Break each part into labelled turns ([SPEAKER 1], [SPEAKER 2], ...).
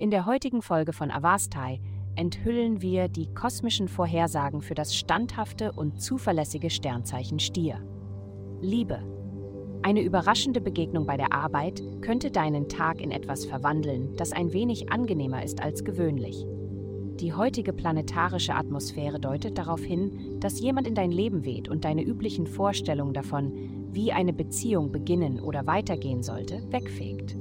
[SPEAKER 1] In der heutigen Folge von Avastai enthüllen wir die kosmischen Vorhersagen für das standhafte und zuverlässige Sternzeichen Stier. Liebe. Eine überraschende Begegnung bei der Arbeit könnte deinen Tag in etwas verwandeln, das ein wenig angenehmer ist als gewöhnlich. Die heutige planetarische Atmosphäre deutet darauf hin, dass jemand in dein Leben weht und deine üblichen Vorstellungen davon, wie eine Beziehung beginnen oder weitergehen sollte, wegfegt.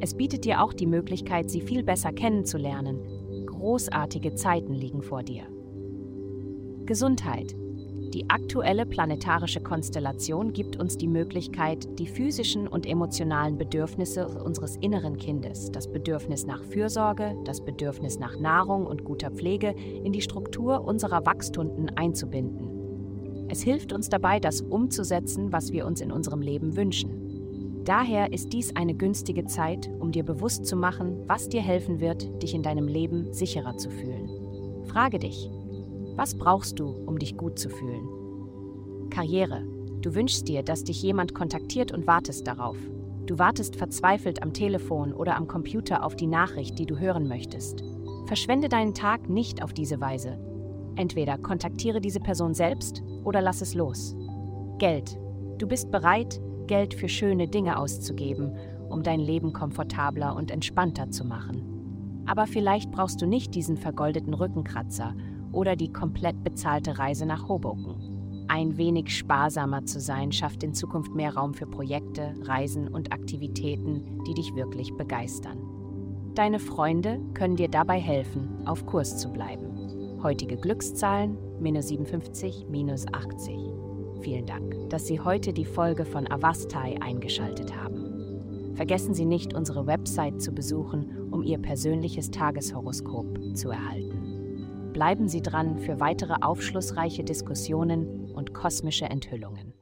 [SPEAKER 1] Es bietet dir auch die Möglichkeit, sie viel besser kennenzulernen. Großartige Zeiten liegen vor dir. Gesundheit. Die aktuelle planetarische Konstellation gibt uns die Möglichkeit, die physischen und emotionalen Bedürfnisse unseres inneren Kindes, das Bedürfnis nach Fürsorge, das Bedürfnis nach Nahrung und guter Pflege, in die Struktur unserer Wachstunden einzubinden. Es hilft uns dabei, das umzusetzen, was wir uns in unserem Leben wünschen. Daher ist dies eine günstige Zeit, um dir bewusst zu machen, was dir helfen wird, dich in deinem Leben sicherer zu fühlen. Frage dich, was brauchst du, um dich gut zu fühlen? Karriere. Du wünschst dir, dass dich jemand kontaktiert und wartest darauf. Du wartest verzweifelt am Telefon oder am Computer auf die Nachricht, die du hören möchtest. Verschwende deinen Tag nicht auf diese Weise. Entweder kontaktiere diese Person selbst oder lass es los. Geld. Du bist bereit, Geld für schöne Dinge auszugeben, um dein Leben komfortabler und entspannter zu machen. Aber vielleicht brauchst du nicht diesen vergoldeten Rückenkratzer oder die komplett bezahlte Reise nach Hoboken. Ein wenig sparsamer zu sein schafft in Zukunft mehr Raum für Projekte, Reisen und Aktivitäten, die dich wirklich begeistern. Deine Freunde können dir dabei helfen, auf Kurs zu bleiben. Heutige Glückszahlen minus 57, minus 80. Vielen Dank, dass Sie heute die Folge von Avastai eingeschaltet haben. Vergessen Sie nicht, unsere Website zu besuchen, um Ihr persönliches Tageshoroskop zu erhalten. Bleiben Sie dran für weitere aufschlussreiche Diskussionen und kosmische Enthüllungen.